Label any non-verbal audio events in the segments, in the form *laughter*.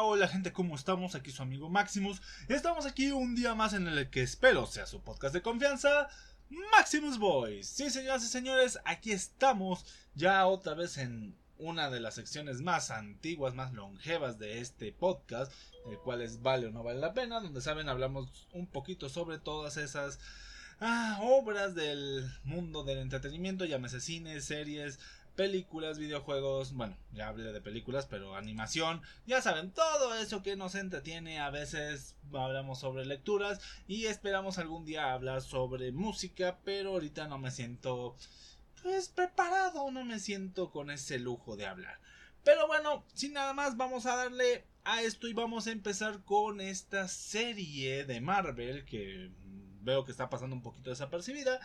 hola gente, ¿cómo estamos? Aquí su amigo Maximus. Estamos aquí un día más en el que espero sea su podcast de confianza, Maximus Boys. Sí, señoras y señores, aquí estamos ya otra vez en una de las secciones más antiguas, más longevas de este podcast, el cual es Vale o no vale la pena, donde saben hablamos un poquito sobre todas esas ah, obras del mundo del entretenimiento, llámese cine, series, películas, videojuegos, bueno, ya hablé de películas, pero animación, ya saben, todo eso que nos entretiene, a veces hablamos sobre lecturas y esperamos algún día hablar sobre música, pero ahorita no me siento pues preparado, no me siento con ese lujo de hablar. Pero bueno, sin nada más, vamos a darle a esto y vamos a empezar con esta serie de Marvel que veo que está pasando un poquito desapercibida,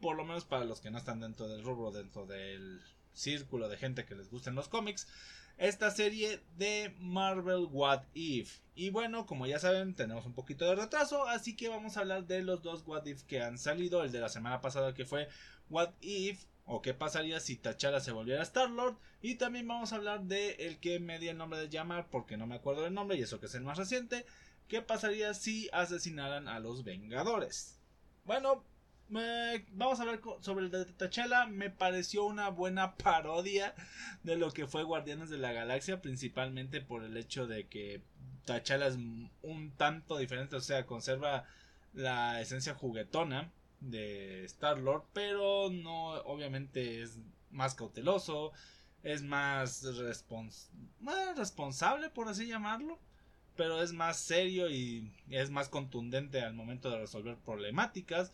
por lo menos para los que no están dentro del rubro, dentro del círculo de gente que les gusten los cómics, esta serie de Marvel What If. Y bueno, como ya saben, tenemos un poquito de retraso, así que vamos a hablar de los dos What If que han salido. El de la semana pasada que fue What If o qué pasaría si T'Challa se volviera Star-Lord. Y también vamos a hablar de el que me di el nombre de llamar porque no me acuerdo del nombre y eso que es el más reciente. ¿Qué pasaría si asesinaran a los Vengadores? Bueno, vamos a hablar sobre el de T'Challa. Me pareció una buena parodia de lo que fue Guardianes de la Galaxia, principalmente por el hecho de que T'Challa es un tanto diferente, o sea, conserva la esencia juguetona de Star Lord, pero no, obviamente es más cauteloso, es más, más responsable, por así llamarlo pero es más serio y es más contundente al momento de resolver problemáticas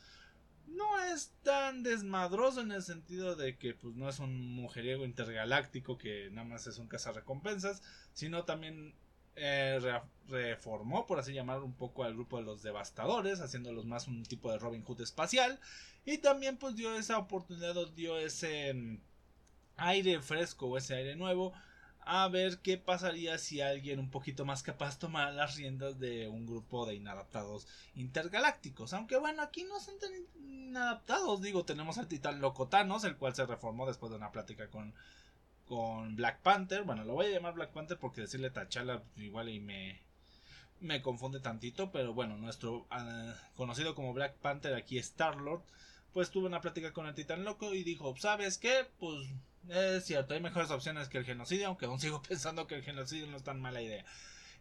no es tan desmadroso en el sentido de que pues no es un mujeriego intergaláctico que nada más es un cazarrecompensas, sino también eh, reformó, por así llamar, un poco al grupo de los devastadores, haciéndolos más un tipo de Robin Hood espacial, y también pues dio esa oportunidad, dio ese mm, aire fresco o ese aire nuevo a ver qué pasaría si alguien un poquito más capaz tomara las riendas de un grupo de inadaptados intergalácticos. Aunque bueno, aquí no son tan inadaptados. Digo, tenemos al titán Locotanos, el cual se reformó después de una plática con, con Black Panther. Bueno, lo voy a llamar Black Panther porque decirle Tachala igual y me, me confunde tantito. Pero bueno, nuestro ah, conocido como Black Panther aquí Star Lord. Pues tuvo una plática con el titán loco y dijo, ¿sabes qué? Pues es cierto, hay mejores opciones que el genocidio, aunque aún sigo *laughs* pensando que el genocidio no es tan mala idea.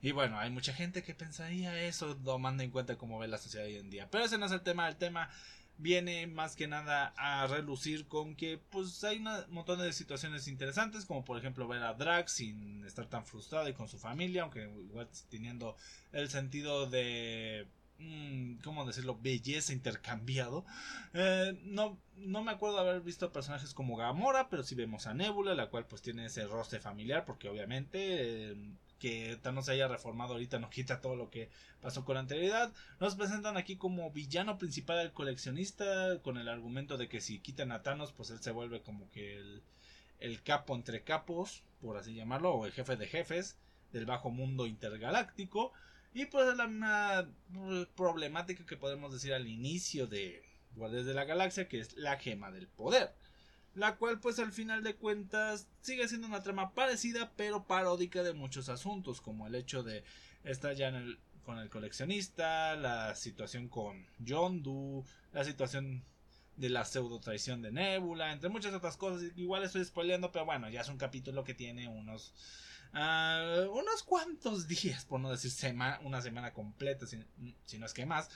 Y bueno, hay mucha gente que pensaría eso, tomando en cuenta cómo ve la sociedad hoy en día. Pero ese no es el tema, el tema viene más que nada a relucir con que pues hay un montón de situaciones interesantes como por ejemplo ver a Drax sin estar tan frustrado y con su familia aunque igual teniendo el sentido de ¿cómo decirlo? Belleza intercambiado. Eh, no, no me acuerdo haber visto personajes como Gamora, pero sí vemos a Nebula, la cual pues tiene ese rostro familiar, porque obviamente eh, que Thanos se haya reformado ahorita no quita todo lo que pasó con la anterioridad. Nos presentan aquí como villano principal al coleccionista, con el argumento de que si quitan a Thanos, pues él se vuelve como que el, el capo entre capos, por así llamarlo, o el jefe de jefes del bajo mundo intergaláctico. Y pues la misma problemática que podemos decir al inicio de Guardias de la Galaxia, que es la gema del poder. La cual pues al final de cuentas sigue siendo una trama parecida pero paródica de muchos asuntos, como el hecho de estar ya con el coleccionista, la situación con Doe, la situación de la pseudo traición de Nebula, entre muchas otras cosas. Igual estoy spoileando, pero bueno, ya es un capítulo que tiene unos uh, unos cuantos días, por no decir una semana completa, si, no es que más,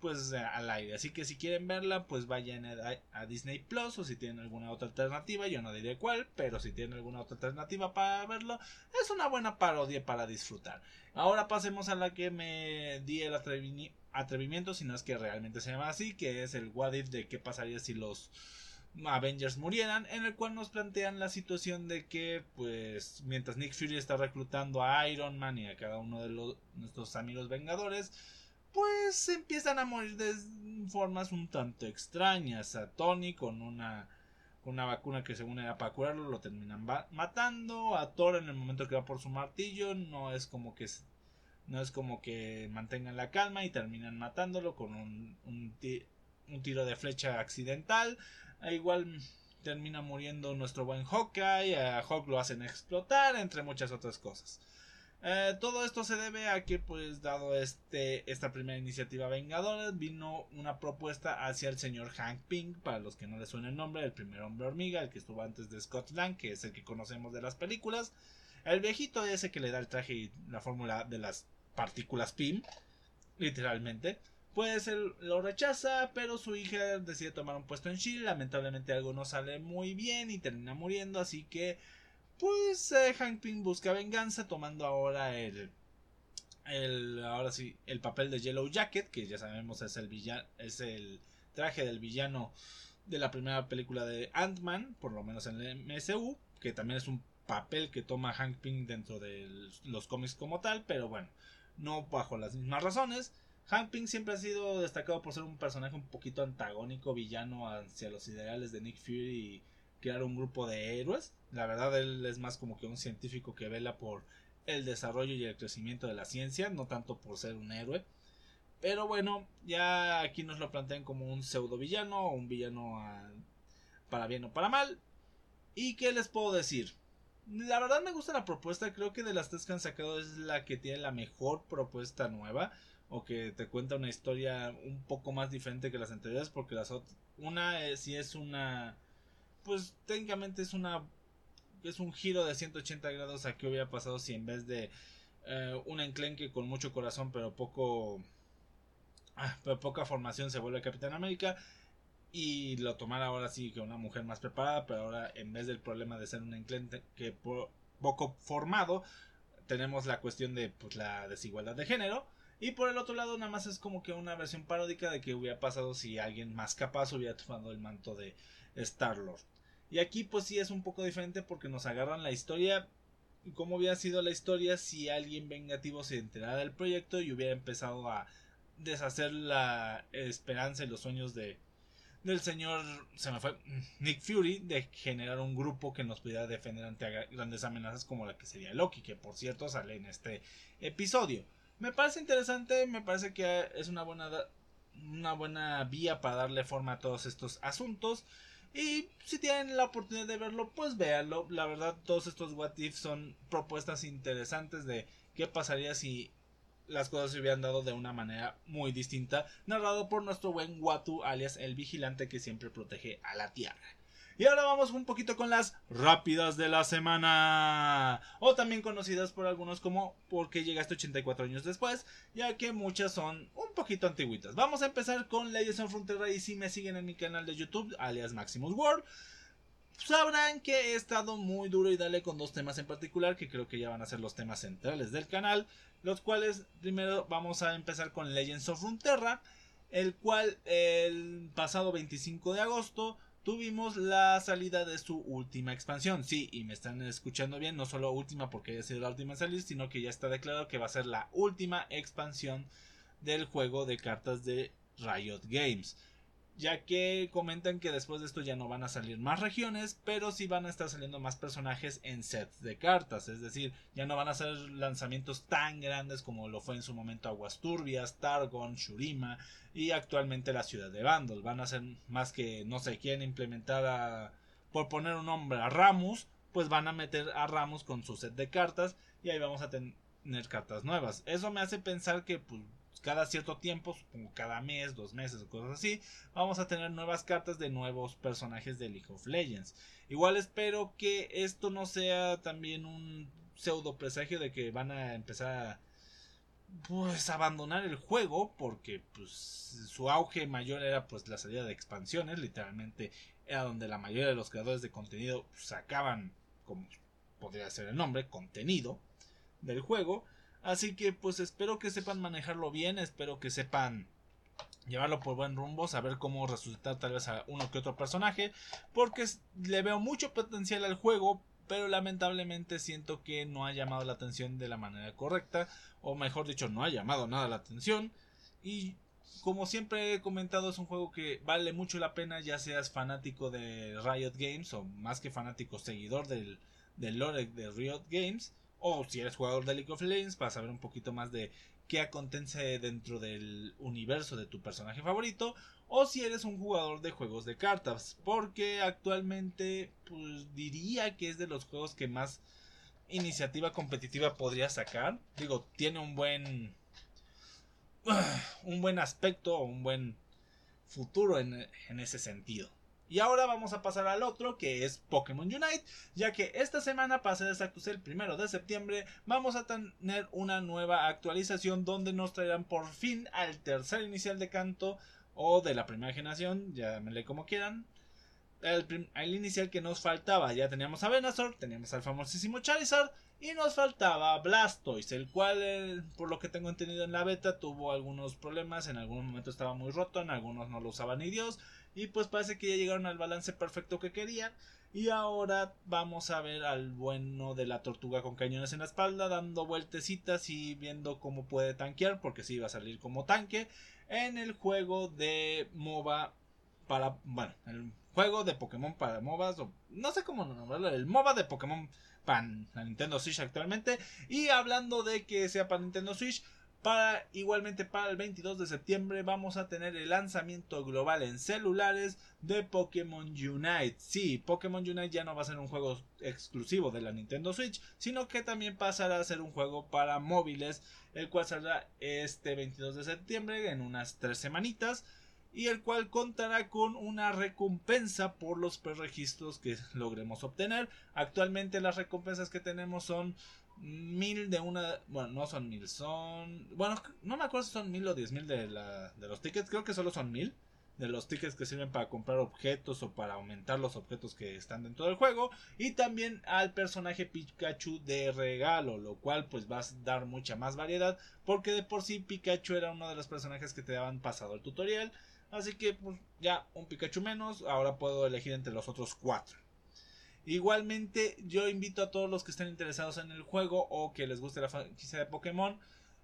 pues eh, al aire. Así que si quieren verla, pues vayan a, Disney Plus o si tienen alguna otra alternativa, yo no diré cuál, pero si tienen alguna otra alternativa para verlo, es una buena parodia para disfrutar. Ahora pasemos a la que me di el atrevimiento, si no es que realmente se llama así, que es el What If de qué pasaría si los Avengers murieran, en el cual nos plantean la situación de que, pues, mientras Nick Fury está reclutando a Iron Man y a cada uno de los, nuestros amigos Vengadores, pues empiezan a morir de formas un tanto extrañas. A Tony con una, una vacuna que según era para curarlo lo terminan matando. A Thor en el momento que va por su martillo no es como que no es como que mantengan la calma y terminan matándolo con un, un tiro de flecha accidental. Igual termina muriendo nuestro buen Hawkeye, a Hawk lo hacen explotar, entre muchas otras cosas. Eh, todo esto se debe a que, pues, dado este, esta primera iniciativa Vengadores, vino una propuesta hacia el señor Hank Pink, para los que no le suena el nombre, el primer hombre hormiga, el que estuvo antes de Scott Lang, que es el que conocemos de las películas. El viejito ese que le da el traje y la fórmula de las partículas PIM, literalmente. Pues él lo rechaza, pero su hija decide tomar un puesto en Chile. Lamentablemente algo no sale muy bien y termina muriendo, así que pues eh, Hank Pym busca venganza tomando ahora el, el ahora sí el papel de Yellow Jacket que ya sabemos es el villano es el traje del villano de la primera película de Ant-Man por lo menos en el MSU que también es un papel que toma Hank Pym dentro de los cómics como tal pero bueno no bajo las mismas razones Hank siempre ha sido destacado por ser un personaje un poquito antagónico villano hacia los ideales de Nick Fury y crear un grupo de héroes. La verdad, él es más como que un científico que vela por el desarrollo y el crecimiento de la ciencia, no tanto por ser un héroe. Pero bueno, ya aquí nos lo plantean como un pseudo villano o un villano para bien o para mal. ¿Y qué les puedo decir? La verdad me gusta la propuesta, creo que de las tres que han sacado es la que tiene la mejor propuesta nueva o que te cuenta una historia un poco más diferente que las anteriores porque las una si sí es una pues técnicamente es una es un giro de 180 grados a qué hubiera pasado si en vez de eh, un enclenque con mucho corazón pero poco ah, pero poca formación se vuelve Capitán América y lo tomara ahora sí que una mujer más preparada pero ahora en vez del problema de ser un enclenque que poco formado tenemos la cuestión de pues, la desigualdad de género y por el otro lado nada más es como que una versión paródica de que hubiera pasado si alguien más capaz hubiera tomado el manto de Star Lord y aquí pues sí es un poco diferente porque nos agarran la historia cómo hubiera sido la historia si alguien vengativo se enterara del proyecto y hubiera empezado a deshacer la esperanza y los sueños de del señor se me fue Nick Fury de generar un grupo que nos pudiera defender ante grandes amenazas como la que sería Loki que por cierto sale en este episodio me parece interesante me parece que es una buena una buena vía para darle forma a todos estos asuntos y si tienen la oportunidad de verlo, pues véanlo. La verdad, todos estos What If son propuestas interesantes de qué pasaría si las cosas se hubieran dado de una manera muy distinta, narrado por nuestro buen Watu, alias el vigilante que siempre protege a la Tierra. Y ahora vamos un poquito con las rápidas de la semana. O también conocidas por algunos como porque llegaste 84 años después, ya que muchas son un poquito antiguitas. Vamos a empezar con Legends of Frontera y si me siguen en mi canal de YouTube, alias Maximus World, sabrán que he estado muy duro y dale con dos temas en particular que creo que ya van a ser los temas centrales del canal, los cuales primero vamos a empezar con Legends of Frontera, el cual el pasado 25 de agosto tuvimos la salida de su última expansión. Sí, y me están escuchando bien, no solo última porque haya sido la última salir, sino que ya está declarado que va a ser la última expansión del juego de cartas de Riot Games ya que comentan que después de esto ya no van a salir más regiones, pero sí van a estar saliendo más personajes en sets de cartas, es decir, ya no van a ser lanzamientos tan grandes como lo fue en su momento Aguasturbias, Targon, Shurima y actualmente la ciudad de Vandal, van a ser más que, no sé, quieren implementar a, por poner un nombre a Ramus, pues van a meter a Ramus con su set de cartas y ahí vamos a tener cartas nuevas. Eso me hace pensar que pues, cada cierto tiempo, supongo cada mes, dos meses o cosas así, vamos a tener nuevas cartas de nuevos personajes de League of Legends. Igual espero que esto no sea también un pseudo presagio de que van a empezar a pues abandonar el juego porque pues su auge mayor era pues la salida de expansiones literalmente era donde la mayoría de los creadores de contenido sacaban como podría ser el nombre contenido del juego Así que pues espero que sepan manejarlo bien, espero que sepan llevarlo por buen rumbo, saber cómo resucitar tal vez a uno que otro personaje, porque le veo mucho potencial al juego, pero lamentablemente siento que no ha llamado la atención de la manera correcta, o mejor dicho, no ha llamado nada la atención, y como siempre he comentado, es un juego que vale mucho la pena, ya seas fanático de Riot Games, o más que fanático, seguidor del, del lore de Riot Games, o si eres jugador de League of Legends para saber un poquito más de qué acontece dentro del universo de tu personaje favorito o si eres un jugador de juegos de cartas porque actualmente pues diría que es de los juegos que más iniciativa competitiva podría sacar. Digo, tiene un buen *sighs* un buen aspecto, un buen futuro en, en ese sentido. Y ahora vamos a pasar al otro que es Pokémon Unite, ya que esta semana, para ser exactos el primero de septiembre, vamos a tener una nueva actualización donde nos traerán por fin al tercer inicial de canto o de la primera generación, llámenle como quieran. El, el inicial que nos faltaba, ya teníamos a Venusaur, teníamos al famosísimo Charizard y nos faltaba Blastoise, el cual, eh, por lo que tengo entendido en la beta, tuvo algunos problemas. En algún momento estaba muy roto, en algunos no lo usaba ni Dios. Y pues parece que ya llegaron al balance perfecto que querían. Y ahora vamos a ver al bueno de la tortuga con cañones en la espalda, dando vueltecitas y viendo cómo puede tanquear, porque sí va a salir como tanque en el juego de MOBA para. Bueno, el juego de Pokémon para MOBAs, no sé cómo nombrarlo, el MOBA de Pokémon para Nintendo Switch actualmente. Y hablando de que sea para Nintendo Switch, para igualmente para el 22 de septiembre vamos a tener el lanzamiento global en celulares de Pokémon Unite. Sí, Pokémon Unite ya no va a ser un juego exclusivo de la Nintendo Switch, sino que también pasará a ser un juego para móviles, el cual saldrá este 22 de septiembre en unas tres semanitas y el cual contará con una recompensa por los preregistros que logremos obtener. Actualmente las recompensas que tenemos son mil de una, bueno, no son mil, son, bueno, no me acuerdo si son mil o diez mil de, la, de los tickets, creo que solo son mil de los tickets que sirven para comprar objetos o para aumentar los objetos que están dentro del juego y también al personaje Pikachu de regalo lo cual pues va a dar mucha más variedad porque de por sí Pikachu era uno de los personajes que te daban pasado el tutorial Así que pues, ya un Pikachu menos. Ahora puedo elegir entre los otros cuatro. Igualmente yo invito a todos los que estén interesados en el juego o que les guste la franquicia de Pokémon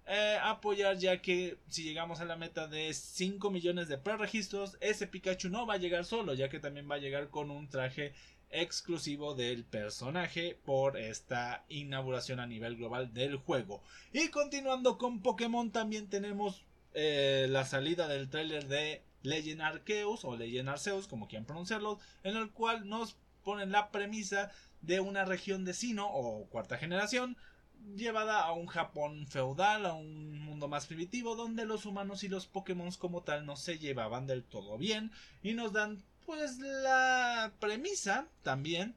eh, a apoyar ya que si llegamos a la meta de 5 millones de preregistros ese Pikachu no va a llegar solo ya que también va a llegar con un traje exclusivo del personaje por esta inauguración a nivel global del juego. Y continuando con Pokémon también tenemos eh, la salida del tráiler de Legend Arceus o Legend Arceus, como quieran pronunciarlo, en el cual nos ponen la premisa de una región de Sino o cuarta generación llevada a un Japón feudal, a un mundo más primitivo, donde los humanos y los Pokémon como tal no se llevaban del todo bien y nos dan pues la premisa también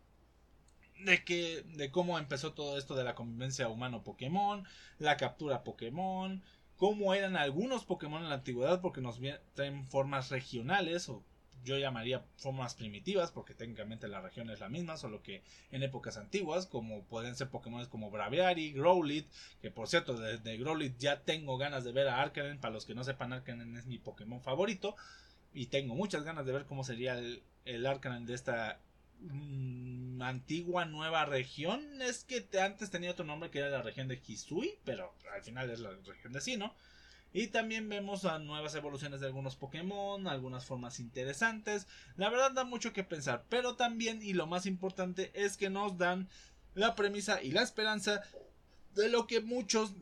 de que de cómo empezó todo esto de la convivencia humano Pokémon, la captura Pokémon, cómo eran algunos Pokémon en la antigüedad, porque nos traen formas regionales, o yo llamaría formas primitivas, porque técnicamente la región es la misma, solo que en épocas antiguas, como pueden ser Pokémon como Braviary, Growlithe, que por cierto, desde de Growlithe ya tengo ganas de ver a Arcanen, para los que no sepan, Arcanen es mi Pokémon favorito, y tengo muchas ganas de ver cómo sería el, el Arcanen de esta Mm, antigua nueva región. Es que antes tenía otro nombre que era la región de Hisui, pero al final es la región de Sino. Y también vemos a nuevas evoluciones de algunos Pokémon, algunas formas interesantes. La verdad da mucho que pensar, pero también y lo más importante es que nos dan la premisa y la esperanza de lo que muchos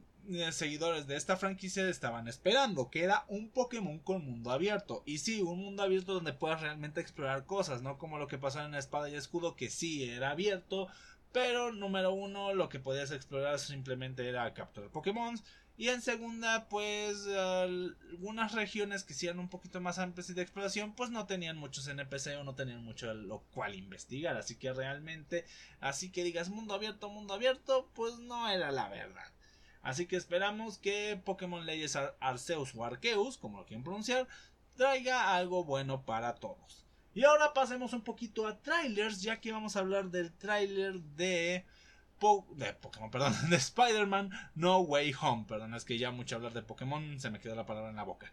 seguidores de esta franquicia estaban esperando, que era un Pokémon con mundo abierto. Y sí, un mundo abierto donde puedas realmente explorar cosas, no como lo que pasó en Espada y Escudo, que sí era abierto, pero número uno, lo que podías explorar simplemente era capturar Pokémon. Y en segunda, pues algunas regiones que sí eran un poquito más amplias y de exploración, pues no tenían muchos NPC o no tenían mucho lo cual investigar. Así que realmente, así que digas mundo abierto, mundo abierto, pues no era la verdad. Así que esperamos que Pokémon Leyes Arceus o Arceus, como lo quieren pronunciar, traiga algo bueno para todos. Y ahora pasemos un poquito a trailers, ya que vamos a hablar del trailer de, Pokémon, perdón, *laughs* de Spider-Man No Way Home. Perdón, es que ya mucho hablar de Pokémon se me quedó la palabra en la boca.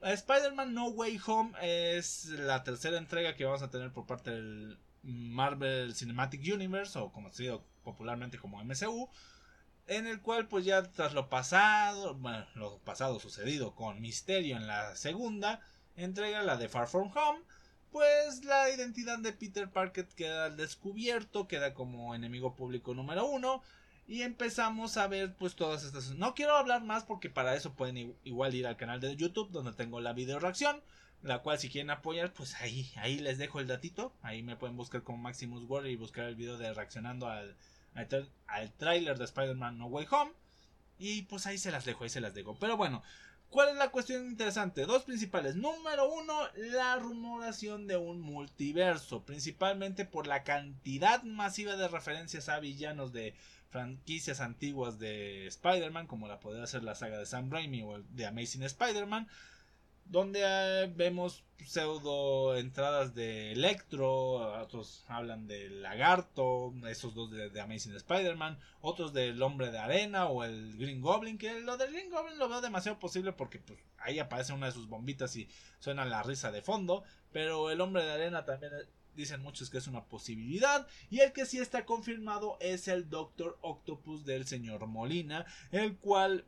Spider-Man No Way Home es la tercera entrega que vamos a tener por parte del Marvel Cinematic Universe, o conocido popularmente como MCU en el cual pues ya tras lo pasado, bueno, lo pasado sucedido con Misterio en la segunda entrega, la de Far From Home, pues la identidad de Peter Parker queda al descubierto, queda como enemigo público número uno y empezamos a ver pues todas estas... No quiero hablar más porque para eso pueden igual ir al canal de YouTube donde tengo la video reacción, la cual si quieren apoyar pues ahí, ahí les dejo el datito, ahí me pueden buscar como Maximus Word y buscar el video de reaccionando al al, tráiler de Spider-Man No Way Home. Y pues ahí se las dejo, ahí se las dejo. Pero bueno, ¿Cuál es la cuestión interesante? Dos principales. Número uno, la rumoración de un multiverso, principalmente por la cantidad masiva de referencias a villanos de franquicias antiguas de Spider-Man, como la podría ser la saga de Sam Raimi o de Amazing Spider-Man, donde eh, vemos pseudo entradas de Electro, otros hablan del Lagarto, esos dos de, Amazing Spider-Man, otros del Hombre de Arena o el Green Goblin, que lo del Green Goblin lo veo demasiado posible porque pues, ahí aparece una de sus bombitas y suena la risa de fondo, pero el Hombre de Arena también eh, dicen muchos que es una posibilidad y el que sí está confirmado es el Doctor Octopus del señor Molina, el cual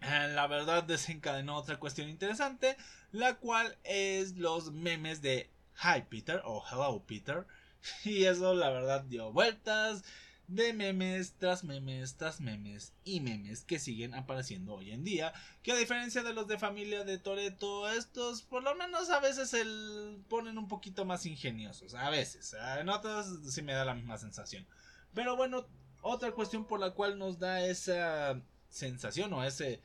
la verdad desencadenó otra cuestión interesante, la cual es los memes de Hi Peter o Hello Peter. *laughs* Y eso la verdad dio vueltas de memes tras memes tras memes y memes que siguen apareciendo hoy en día. Que a diferencia de los de familia de Toreto, estos por lo menos a veces se ponen un poquito más ingeniosos. A veces, en otras sí me da la misma sensación. Pero bueno, otra cuestión por la cual nos da esa sensación o ese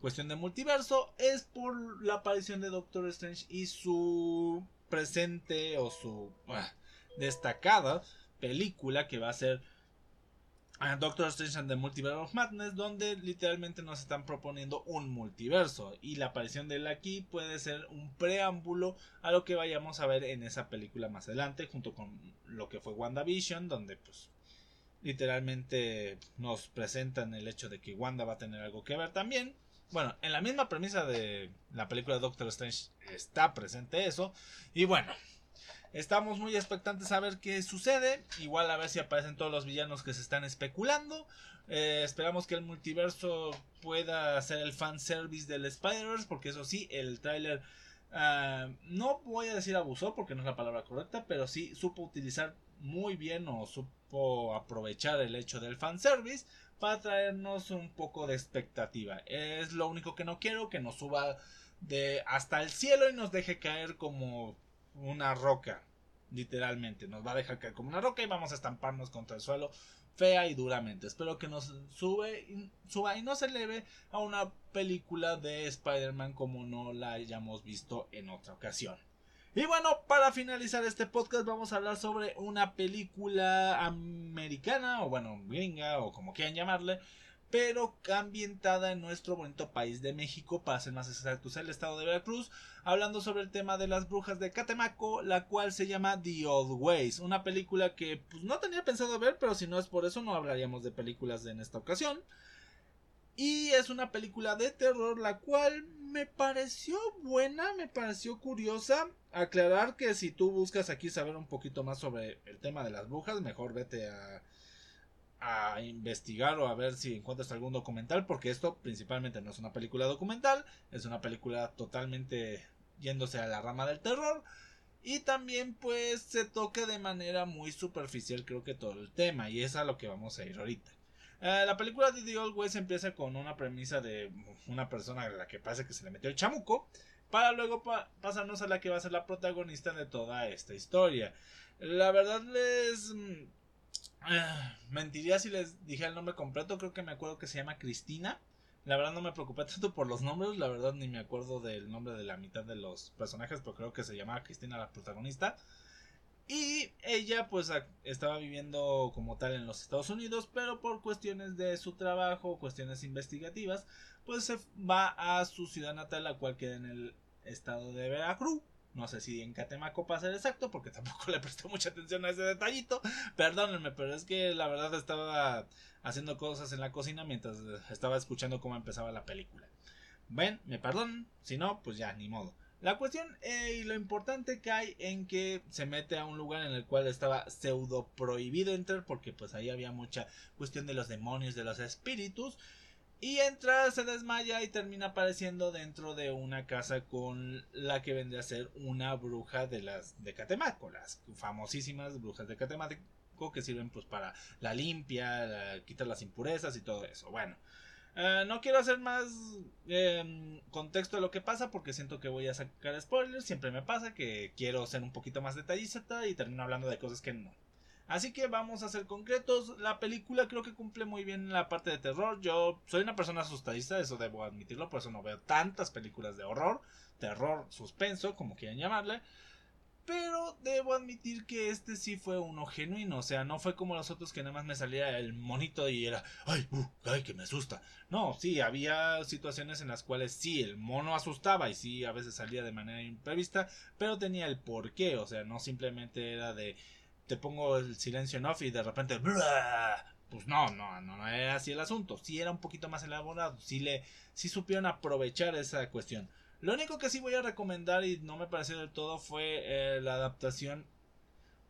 cuestión de multiverso es por la aparición de Doctor Strange y su presente o su ah, destacada película que va a ser ah, Doctor Strange and the Multiverse of Madness, donde literalmente nos están proponiendo un multiverso. Y la aparición de él aquí puede ser un preámbulo a lo que vayamos a ver en esa película más adelante, junto con lo que fue WandaVision, donde pues literalmente nos presentan el hecho de que Wanda va a tener algo que ver también. Bueno, en la misma premisa de la película Doctor Strange está presente eso. Y bueno, estamos muy expectantes a ver qué sucede. Igual a ver si aparecen todos los villanos que se están especulando. Eh, esperamos que el multiverso pueda hacer el fanservice del Spider-Verse. Porque eso sí, el tráiler... Ah, no voy a decir abusó porque no es la palabra correcta, pero sí supo utilizar muy bien o supo aprovechar el hecho del fanservice para traernos un poco de expectativa. Es lo único que no quiero, que nos suba de hasta el cielo y nos deje caer como una roca, literalmente. Nos va a dejar caer como una roca y vamos a estamparnos contra el suelo fea y duramente. Espero que nos sube, suba y no se eleve a una película de Spider-Man como no la hayamos visto en otra ocasión. Y bueno, para finalizar este podcast vamos a hablar sobre una película americana o bueno, gringa o como quieran llamarle, pero ambientada en nuestro bonito país de México, para ser más exactos, el estado de Veracruz, hablando sobre el tema de las brujas de Catemaco, la cual se llama The Old Ways, una película que pues, no tenía pensado ver, pero si no es por eso no hablaríamos de películas en esta ocasión. Y es una película de terror la cual me pareció buena, me pareció curiosa. Aclarar que si tú buscas aquí saber un poquito más sobre el tema de las brujas, mejor vete a, a investigar o a ver si encuentras algún documental, porque esto principalmente no es una película documental, es una película totalmente yéndose a la rama del terror. Y también pues se toca de manera muy superficial creo que todo el tema y es a lo que vamos a ir ahorita. Eh, la película de The Old West empieza con una premisa de una persona a la que parece que se le metió el chamuco, para luego pasarnos a la que va a ser la protagonista de toda esta historia. La verdad les... Mm, eh, mentiría si les dije el nombre completo, creo que me acuerdo que se llama Cristina. La verdad no me preocupé *laughs* tanto por los nombres, la verdad ni me acuerdo del nombre de la mitad de los personajes, pero creo que se llamaba Cristina la protagonista. Y ella pues estaba viviendo como tal en los Estados Unidos, pero por cuestiones de su trabajo, cuestiones investigativas, pues se va a su ciudad natal, la cual queda en el estado de Veracruz. No sé si en Catemaco para ser exacto, porque *laughs* tampoco le presté mucha atención a ese detallito. Perdónenme, pero es que la verdad estaba haciendo cosas en la cocina mientras estaba escuchando cómo empezaba la película. Ven, me perdonan, si no, pues ya, ni modo. La cuestión eh, y lo importante que hay en que se mete a un lugar en el cual estaba pseudo prohibido entrar porque pues ahí había mucha cuestión de los demonios, de los espíritus. Y entra, se desmaya y termina apareciendo dentro de una casa con la que vendría a ser una bruja de las de Catemaco, las famosísimas brujas de Catemaco que sirven pues para la limpia, quitar las impurezas y todo eso. Bueno, eh, no quiero hacer más em, contexto de lo que pasa porque siento que voy a sacar spoilers. Siempre me pasa que quiero ser un poquito más detallista y termino hablando de cosas que no. Así que vamos a ser concretos. La película creo que cumple muy bien la parte de terror. Yo soy una persona asustadiza, eso debo admitirlo, por eso no veo tantas películas de horror, terror, suspenso, como quieran llamarle. Pero debo admitir que este sí fue uno genuino. O sea, no fue como los otros que nada más me salía el monito y era, ay, uh, ay, que me asusta. No, sí, había situaciones en las cuales sí, el mono asustaba y sí, a veces salía de manera imprevista, pero tenía el porqué. O sea, no simplemente era de, te pongo el silencio en off y de repente, pues no, no, no, era así el asunto. Sí era un poquito más elaborado. Sí le, sí supieron aprovechar esa cuestión. Lo único que sí voy a recomendar y no me pareció del todo fue eh, la adaptación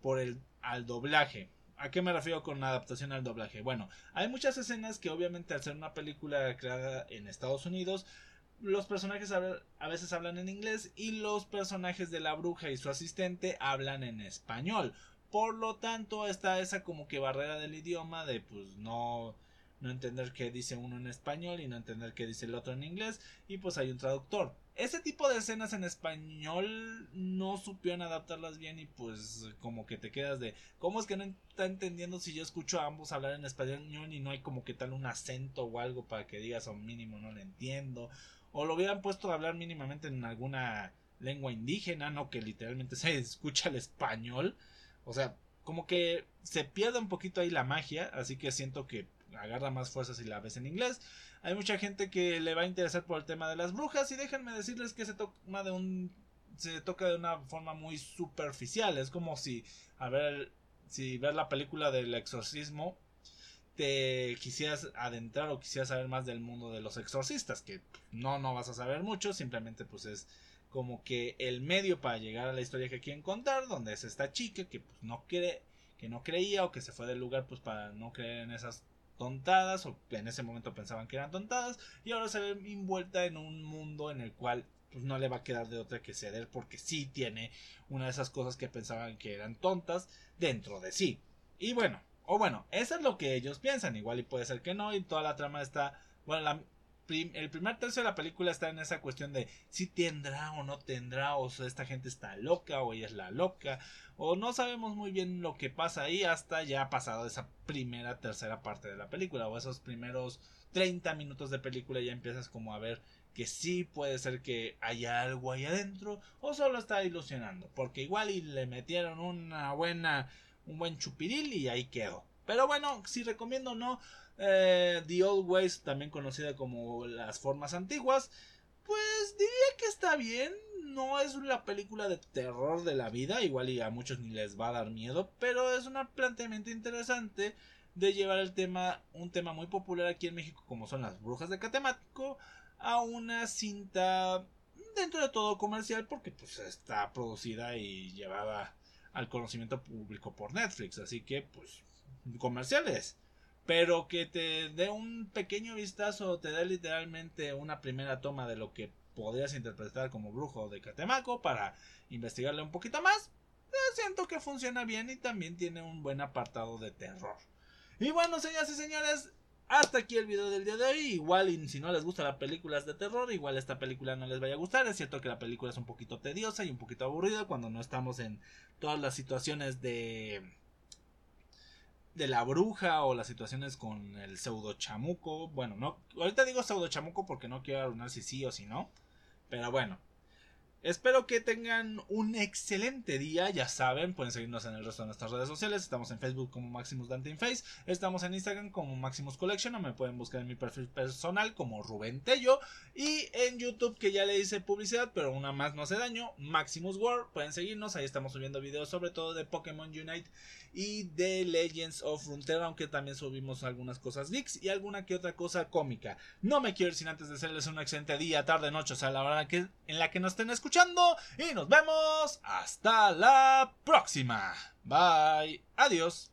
por el al doblaje. ¿A qué me refiero con adaptación al doblaje? Bueno, hay muchas escenas que obviamente al ser una película creada en Estados Unidos, los personajes a veces hablan en inglés y los personajes de la bruja y su asistente hablan en español. Por lo tanto, está esa como que barrera del idioma de pues no no entender qué dice uno en español y no entender qué dice el otro en inglés y pues hay un traductor. Ese tipo de escenas en español no supieron adaptarlas bien y pues como que te quedas de ¿cómo es que no está entendiendo si yo escucho a ambos hablar en español y no hay como que tal un acento o algo para que digas o mínimo no lo entiendo? O lo hubieran puesto a hablar mínimamente en alguna lengua indígena, no que literalmente se escucha el español. O sea, como que se pierde un poquito ahí la magia, así que siento que agarra más fuerza si la ves en inglés. Hay mucha gente que le va a interesar por el tema de las brujas y déjenme decirles que se toma de un se toca de una forma muy superficial, es como si a ver si ver la película del exorcismo te quisieras adentrar o quisieras saber más del mundo de los exorcistas, que no no vas a saber mucho, simplemente pues es como que el medio para llegar a la historia que quieren contar, donde es esta chica que pues no cree, que no creía o que se fue del lugar pues para no creer en esas tontadas o en ese momento pensaban que eran tontadas y ahora se ve envuelta en un mundo en el cual pues no le va a quedar de otra que ceder porque sí tiene una de esas cosas que pensaban que eran tontas dentro de sí. Y bueno, o bueno, eso es lo que ellos piensan, igual y puede ser que no y toda la trama está, bueno, la, el primer tercio de la película está en esa cuestión de si tendrá o no tendrá, o sea, esta gente está loca o ella es la loca, o no sabemos muy bien lo que pasa ahí hasta ya ha pasado esa primera, tercera parte de la película, o esos primeros 30 minutos de película ya empiezas como a ver que sí puede ser que haya algo ahí adentro, o solo está ilusionando, porque igual y le metieron una buena, un buen chupiril y ahí quedó. Pero bueno, si recomiendo no, eh, The Old Ways, también conocida como las formas antiguas, pues diría que está bien. No es una película de terror de la vida, igual y a muchos ni les va a dar miedo, pero es un planteamiento interesante de llevar el tema, un tema muy popular aquí en México como son las brujas de Catemaco, a una cinta dentro de todo comercial porque pues está producida y llevada al conocimiento público por Netflix, así que pues comerciales pero que te dé un pequeño vistazo, te dé literalmente una primera toma de lo que podrías interpretar como brujo de Catemaco para investigarle un poquito más. Eh, siento que funciona bien y también tiene un buen apartado de terror. Y bueno, señoras y señores, hasta aquí el video del día de hoy. Igual, si no les gustan las películas de terror, igual esta película no les vaya a gustar. Es cierto que la película es un poquito tediosa y un poquito aburrida cuando no estamos en todas las situaciones de de la bruja o las situaciones con el pseudo chamuco. Bueno, no, ahorita digo pseudo chamuco porque no quiero arruinar si sí o si no. Pero bueno, Espero que tengan un excelente día. Ya saben, pueden seguirnos en el resto de nuestras redes sociales. Estamos en Facebook como Maximus Dante Face. Estamos en Instagram como Maximus Collection. O me pueden buscar en mi perfil personal como Rubén Tello. Y en YouTube, que ya le hice publicidad, pero una más no hace daño. Maximus World. Pueden seguirnos. Ahí estamos subiendo videos sobre todo de Pokémon Unite y de Legends of Runeterra. Aunque también subimos algunas cosas geeks y alguna que otra cosa cómica. No me quiero ir sin antes de hacerles un excelente día, tarde, noche, o sea, la hora que, en la que nos estén y nos vemos hasta la próxima. Bye. Adiós.